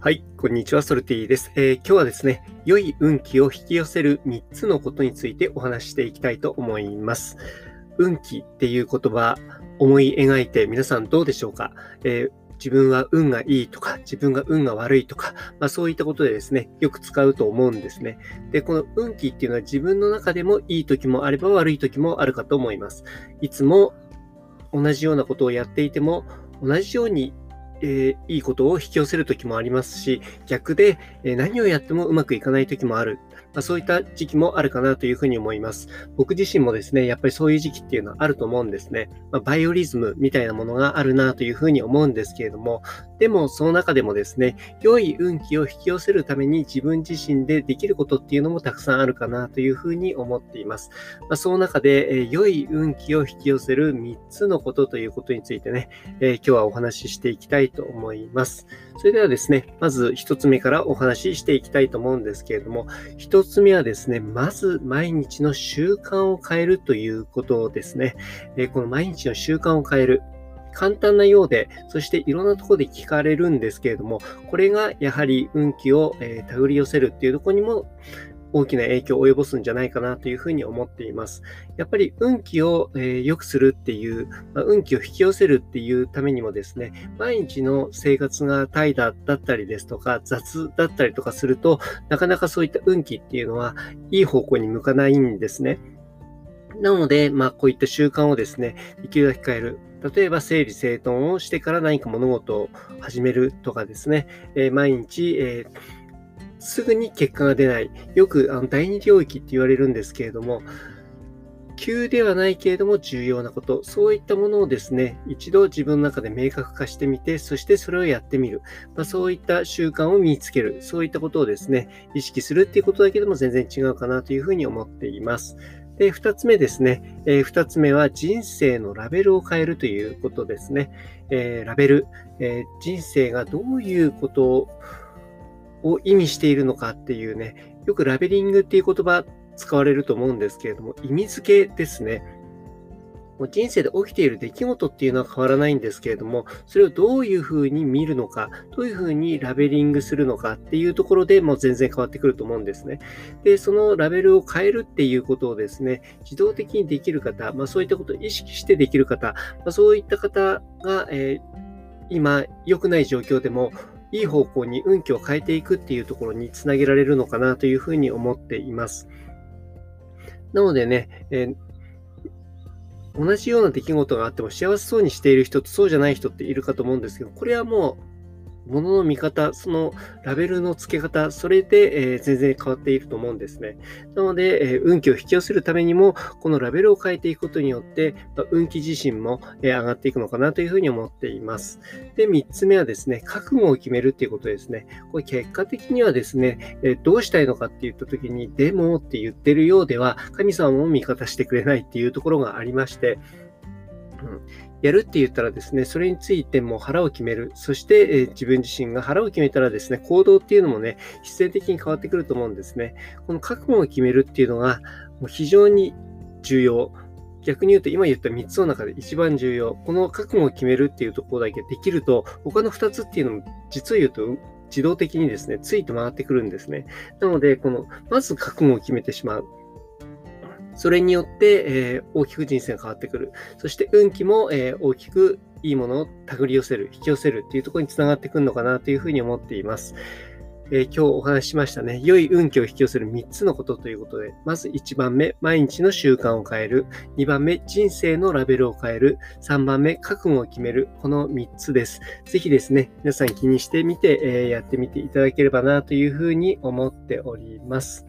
はい、こんにちは、ソルティです、えー、今日はですね、良い運気を引き寄せる3つのことについてお話ししていきたいと思います。運気っていう言葉、思い描いて皆さんどうでしょうか、えー、自分は運がいいとか、自分が運が悪いとか、まあ、そういったことでですね、よく使うと思うんですね。で、この運気っていうのは自分の中でもいい時もあれば悪い時もあるかと思います。いつも同じようなことをやっていても、同じようにえー、いいことを引き寄せる時もありますし、逆で、えー、何をやってもうまくいかない時もある。まあ、そういった時期もあるかなというふうに思います。僕自身もですね、やっぱりそういう時期っていうのはあると思うんですね。まあ、バイオリズムみたいなものがあるなというふうに思うんですけれども、でもその中でもですね、良い運気を引き寄せるために自分自身でできることっていうのもたくさんあるかなというふうに思っています。まあ、その中で、えー、良い運気を引き寄せる3つのことということについてね、えー、今日はお話ししていきたいと思います。それではですね、まず1つ目からお話ししていきたいと思うんですけれども、1つ目はですね、まず毎日の習慣を変えるということですね。えー、この毎日の習慣を変える。簡単なようで、そしていろんなところで聞かれるんですけれども、これがやはり運気を、え手繰り寄せるっていうところにも大きな影響を及ぼすんじゃないかなというふうに思っています。やっぱり運気を、え良くするっていう、まあ、運気を引き寄せるっていうためにもですね、毎日の生活が怠惰だったりですとか、雑だったりとかすると、なかなかそういった運気っていうのはいい方向に向かないんですね。なので、まあ、こういった習慣をですね、できるだけ変える。例えば、整理整頓をしてから何か物事を始めるとかですね、え、毎日、え、すぐに結果が出ない。よくあの第二領域って言われるんですけれども、急ではないけれども重要なこと、そういったものをですね、一度自分の中で明確化してみて、そしてそれをやってみる。まあ、そういった習慣を身につける。そういったことをですね、意識するっていうことだけでも全然違うかなというふうに思っています。で、二つ目ですね。えー、つ目は人生のラベルを変えるということですね。えー、ラベル、えー、人生がどういうことを意味しているのかっていうね、よくラベリングっていう言葉使われると思うんですけれども、意味付けですね。もう人生で起きている出来事っていうのは変わらないんですけれども、それをどういうふうに見るのか、どういうふうにラベリングするのかっていうところでもう全然変わってくると思うんですね。で、そのラベルを変えるっていうことをですね、自動的にできる方、まあそういったことを意識してできる方、まあ、そういった方が、えー、今良くない状況でも、いい方向に運気を変えていくっていうところにつなげられるのかなというふうに思っています。なのでね、えー同じような出来事があっても幸せそうにしている人とそうじゃない人っているかと思うんですけど、これはもうう物の見方、そのラベルの付け方、それで、えー、全然変わっていると思うんですね。なので、えー、運気を引き寄せるためにも、このラベルを変えていくことによって、まあ、運気自身も、えー、上がっていくのかなというふうに思っています。で、3つ目はですね、覚悟を決めるっていうことですね。これ結果的にはですね、えどうしたいのかって言った時に、でもって言ってるようでは、神様も味方してくれないっていうところがありまして、うん、やるって言ったらですね、それについても腹を決める。そして、えー、自分自身が腹を決めたらですね、行動っていうのもね、必然的に変わってくると思うんですね。この覚悟を決めるっていうのが、もう非常に重要。逆に言うと、今言った3つの中で一番重要。この覚悟を決めるっていうところだけできると、他の2つっていうのも、実を言うと、自動的にですね、ついて回ってくるんですね。なので、この、まず覚悟を決めてしまう。それによって、えー、大きく人生が変わってくる。そして運気も、えー、大きくいいものを手繰り寄せる、引き寄せるっていうところにつながってくるのかなというふうに思っています。えー、今日お話ししましたね。良い運気を引き寄せる3つのことということで、まず1番目、毎日の習慣を変える。2番目、人生のラベルを変える。3番目、覚悟を決める。この3つです。ぜひですね、皆さん気にしてみて、えー、やってみていただければなというふうに思っております。